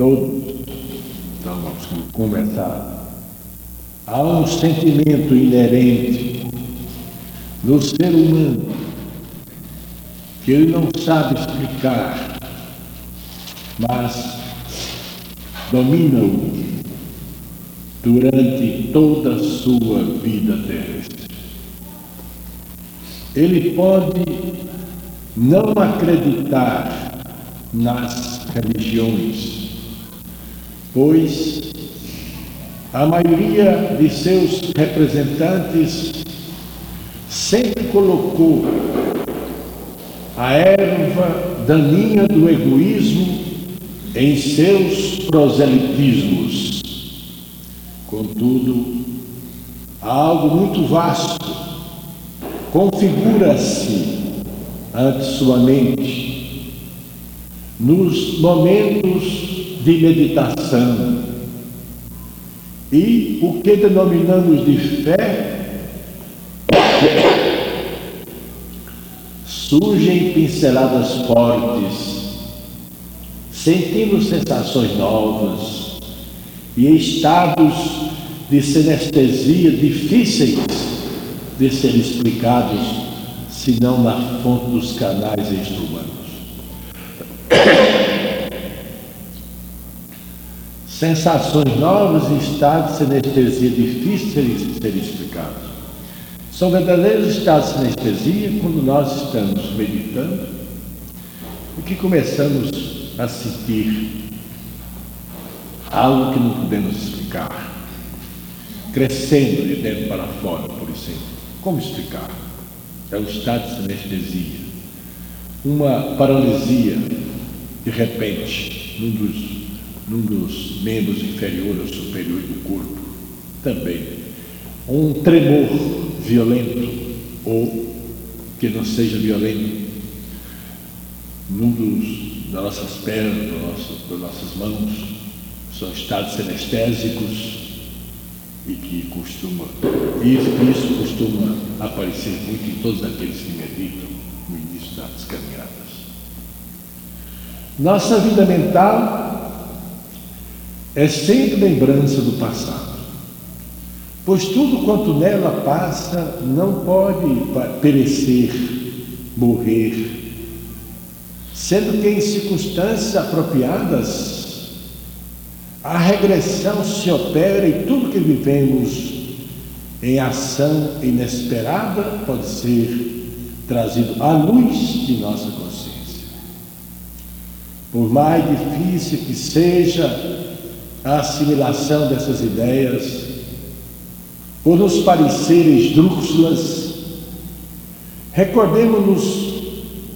todos estamos conversar. Há um sentimento inerente no ser humano que ele não sabe explicar, mas domina-o durante toda a sua vida terrestre. Ele pode não acreditar nas religiões, pois a maioria de seus representantes sempre colocou a erva daninha do egoísmo em seus proselitismos. Contudo, há algo muito vasto configura-se ante sua mente nos momentos de meditação. E o que denominamos de fé surgem pinceladas fortes, sentimos sensações novas e estados de sinestesia difíceis de serem explicados, senão na fonte dos canais extra-humanos. Sensações novas e estados de sinestesia difíceis de serem explicados. São verdadeiros estados de sinestesia quando nós estamos meditando e que começamos a sentir algo que não podemos explicar, crescendo de dentro para fora, por exemplo. Como explicar? É um estado de sinestesia, uma paralisia de repente num dos, num dos membros inferior ou superior do corpo, também um tremor violento ou que não seja violento num dos, das nossas pernas, das nossas, das nossas mãos, são estados sinestésicos e que costuma, isso, isso costuma aparecer muito em todos aqueles que meditam no início das caminhadas. Nossa vida mental é sempre lembrança do passado, pois tudo quanto nela passa não pode perecer, morrer, sendo que em circunstâncias apropriadas a regressão se opera e tudo que vivemos em ação inesperada pode ser trazido à luz de nossa consciência. Por mais difícil que seja a assimilação dessas ideias, por nos parecerem esdrúxulas, recordemos-nos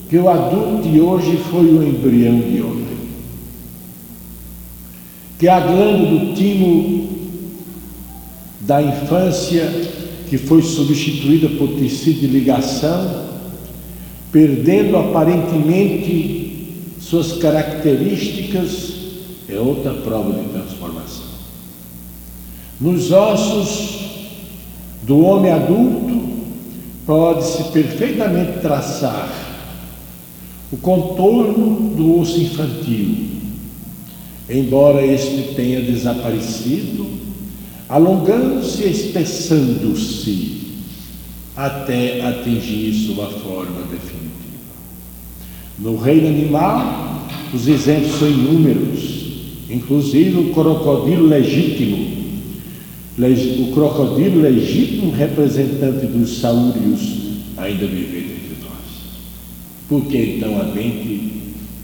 que o adulto de hoje foi o embrião de ontem. Que a glândula do timo da infância que foi substituída por tecido de ligação, perdendo aparentemente suas características, é outra prova de transformação. Nos ossos do homem adulto pode-se perfeitamente traçar o contorno do osso infantil, embora este tenha desaparecido, alongando-se e espessando-se até atingir sua forma definitiva. No reino animal, os exemplos são inúmeros, inclusive o crocodilo legítimo. O crocodilo legítimo, representante dos saúrios, ainda vive entre nós. Porque então a mente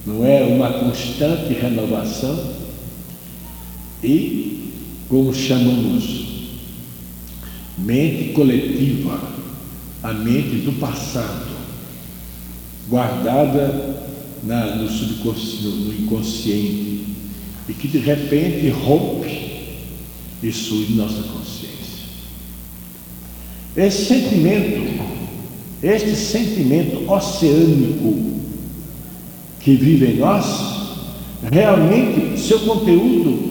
não é uma constante renovação e, como chamamos, mente coletiva, a mente do passado, guardada na, no subconsciente, no inconsciente, e que de repente rompe e surge nossa consciência. Esse sentimento, este sentimento oceânico que vive em nós, realmente seu conteúdo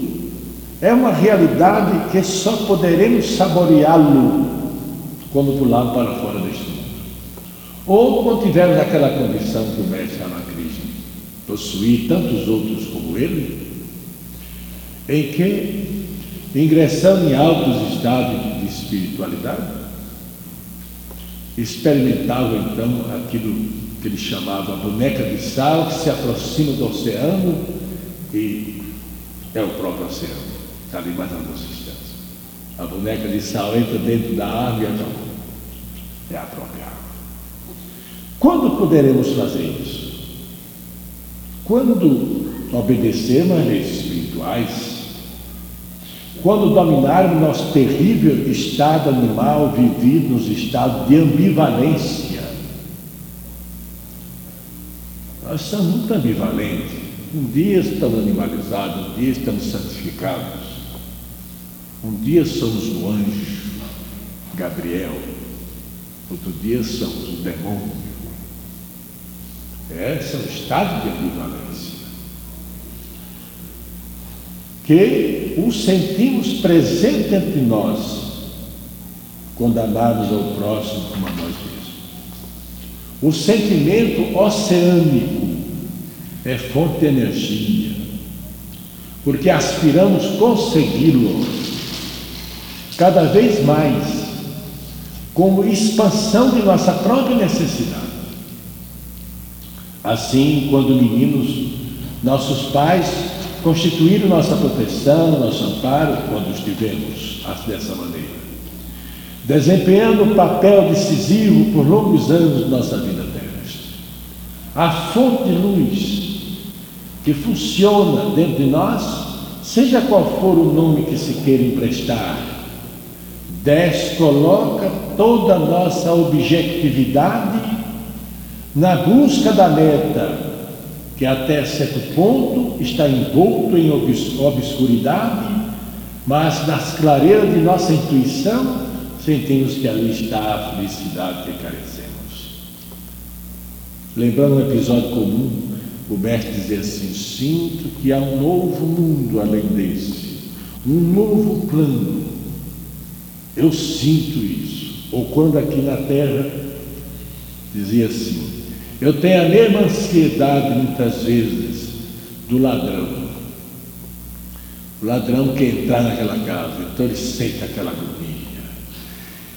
é uma realidade que só poderemos saboreá-lo quando pularmos para fora deste mundo. Ou quando tivermos aquela condição que o mestre Ramakrishna possui tantos outros como ele, em que, ingressando em altos estados de espiritualidade, experimentavam então aquilo que ele chamava boneca de sal, que se aproxima do oceano e é o próprio oceano, está ali mais a nossa distância. A boneca de sal entra dentro da árvore e acabou. É a própria árvore. Quando poderemos fazer isso? Quando obedecermos às leis espirituais, quando dominarmos nosso terrível estado animal vivido nos estados de ambivalência. Nós somos muito ambivalentes. Um dia estamos animalizados, um dia estamos santificados. Um dia somos o anjo Gabriel, outro dia somos o demônio. É o estado de ambivalência. Que o sentimos presente entre nós, amamos ao próximo como a nós mesmos. O sentimento oceânico é fonte de energia, porque aspiramos consegui-lo cada vez mais como expansão de nossa própria necessidade. Assim, quando meninos, nossos pais constituíram nossa proteção, nosso amparo, quando estivemos dessa maneira, desempenhando um papel decisivo por longos anos de nossa vida terrestre. A fonte de luz que funciona dentro de nós, seja qual for o nome que se queira emprestar, descoloca toda a nossa objetividade na busca da meta, que até certo ponto está envolto em obscuridade, mas nas clareiras de nossa intuição sentimos que ali está a felicidade que carecemos. Lembrando um episódio comum, o mestre dizia assim: Sinto que há um novo mundo além desse, um novo plano. Eu sinto isso. Ou quando aqui na terra dizia assim: eu tenho a mesma ansiedade muitas vezes do ladrão. O ladrão quer entrar naquela casa, então ele sente aquela agonia.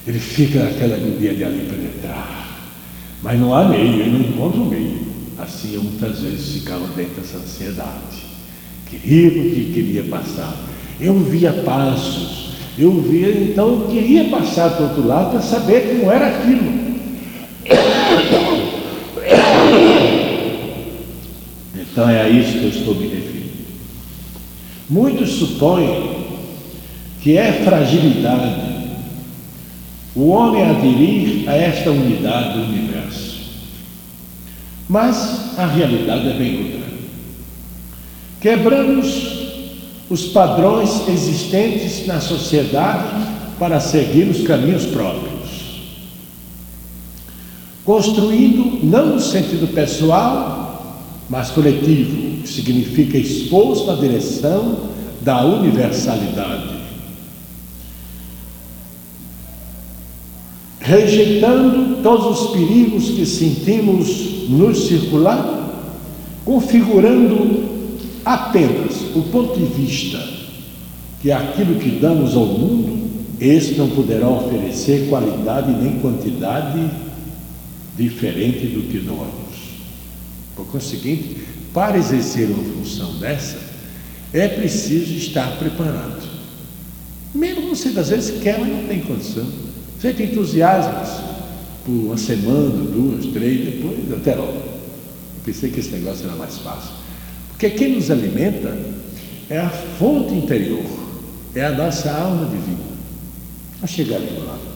Ele fica naquela agonia de ali penetrar. Mas não há meio, ele não encontra o meio. Assim eu muitas vezes ficava dentro dessa ansiedade. Queria porque queria passar. Eu via passos, eu via, então eu queria passar para o outro lado para saber como era aquilo. Então é a isso que eu estou me referindo. Muitos supõem que é fragilidade o homem aderir a esta unidade do universo. Mas a realidade é bem outra. Quebramos os padrões existentes na sociedade para seguir os caminhos próprios construindo não no sentido pessoal, mas coletivo, que significa exposto na direção da universalidade. Rejeitando todos os perigos que sentimos nos circular, configurando apenas o ponto de vista que aquilo que damos ao mundo, este não poderá oferecer qualidade nem quantidade diferente do que doamos. Por conseguinte, para exercer uma função dessa, é preciso estar preparado. Mesmo você às vezes quer, mas não tem condição. Você tem entusiasmo por uma semana, duas, três, depois até logo. Eu pensei que esse negócio era mais fácil. Porque quem nos alimenta é a fonte interior, é a nossa alma divina. Vamos chegar ali do lado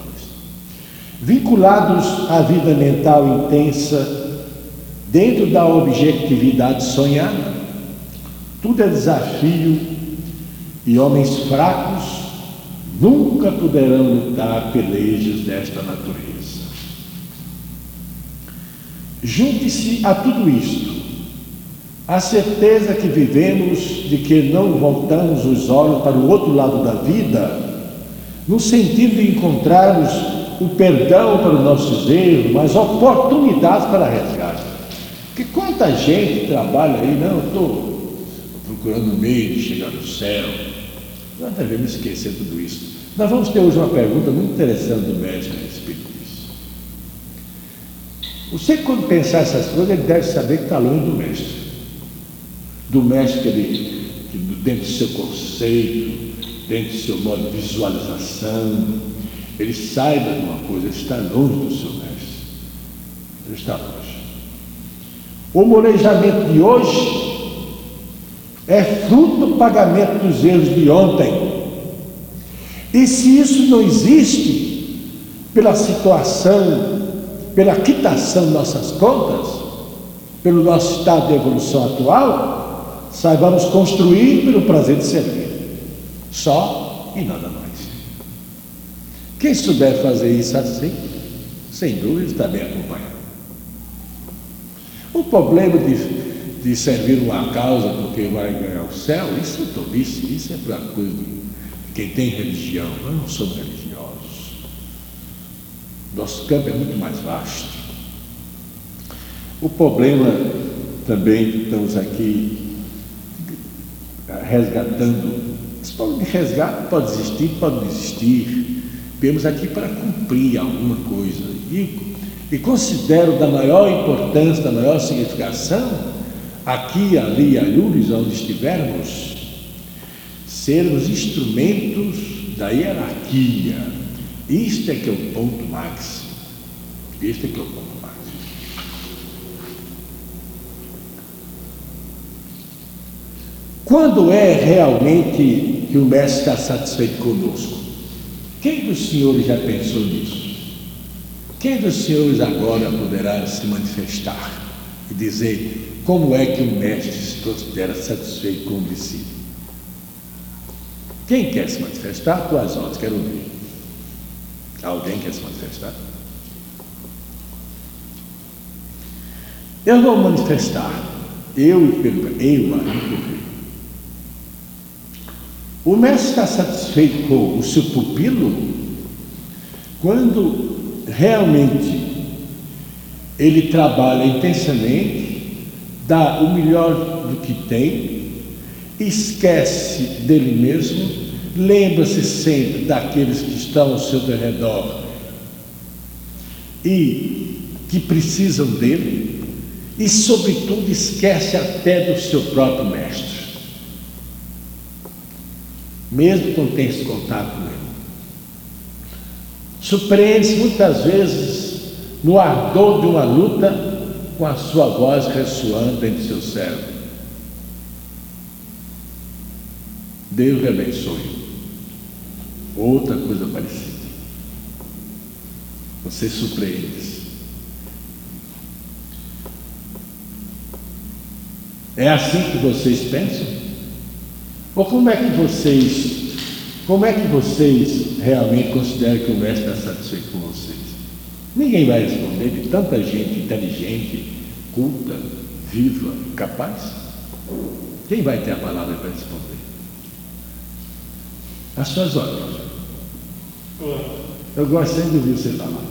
vinculados à vida mental intensa, dentro da objetividade sonhada, tudo é desafio e homens fracos nunca poderão lutar pelejas desta natureza. Junte-se a tudo isto a certeza que vivemos de que não voltamos os olhos para o outro lado da vida, no sentido de encontrarmos o perdão para os nossos erros, mas oportunidades para resgate. Porque quanta gente trabalha aí, não, eu estou procurando meio de chegar no céu. Nós devemos esquecer tudo isso. Nós vamos ter hoje uma pergunta muito interessante do mestre a respeito disso. Você, quando pensar essas coisas, ele deve saber que está longe do mestre. Do mestre que ele, dentro do seu conceito, dentro do seu modo de visualização, ele saiba de uma coisa, ele está longe do seu mestre. Ele está longe. O molejamento de hoje é fruto do pagamento dos erros de ontem. E se isso não existe, pela situação, pela quitação de nossas contas, pelo nosso estado de evolução atual, saibamos construir pelo prazer de servir. Só e nada mais. Quem souber fazer isso assim, sem dúvida está bem acompanhado. O problema de, de servir uma causa porque vai ganhar o céu, isso é tolice, isso é para coisa de quem tem religião. Nós não somos religiosos. Nosso campo é muito mais vasto. O problema também que estamos aqui resgatando, esse problema de resgate pode existir, pode não existir. Viemos aqui para cumprir alguma coisa. E, e considero da maior importância, da maior significação, aqui, ali e onde estivermos, sermos instrumentos da hierarquia. Isto é que é o ponto máximo. Isto é que é o ponto máximo. Quando é realmente que o mestre está satisfeito conosco? Quem dos senhores já pensou nisso? Quem dos senhores agora poderá se manifestar e dizer como é que o mestre se considera satisfeito com o discípulo? Quem quer se manifestar? Tuas ordens, quero ouvir. Alguém quer se manifestar? Eu vou manifestar. Eu e eu O mestre está satisfeito com o seu pupilo quando realmente ele trabalha intensamente, dá o melhor do que tem esquece dele mesmo, lembra-se sempre daqueles que estão ao seu redor e que precisam dele, e, sobretudo, esquece até do seu próprio mestre, mesmo quando tem esse contato com ele. Surpreende-se muitas vezes no ardor de uma luta com a sua voz ressoando dentro do seu cérebro. Deus lhe abençoe. Outra coisa parecida. Você surpreende-se. É assim que vocês pensam? Ou como é que vocês, como é que vocês realmente consideram que o mestre está satisfeito com vocês? Ninguém vai responder de tanta gente inteligente, culta, viva, capaz. Quem vai ter a palavra para responder? as suas ordens. Eu gosto sempre de ouvir você falar.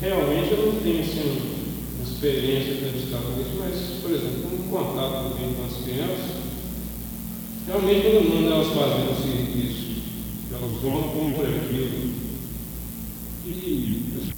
Realmente eu não tenho assim, experiência para destacar com isso, mas, por exemplo, um contato com as crianças, realmente quando manda elas fazerem o serviço, elas vão com por aquilo. E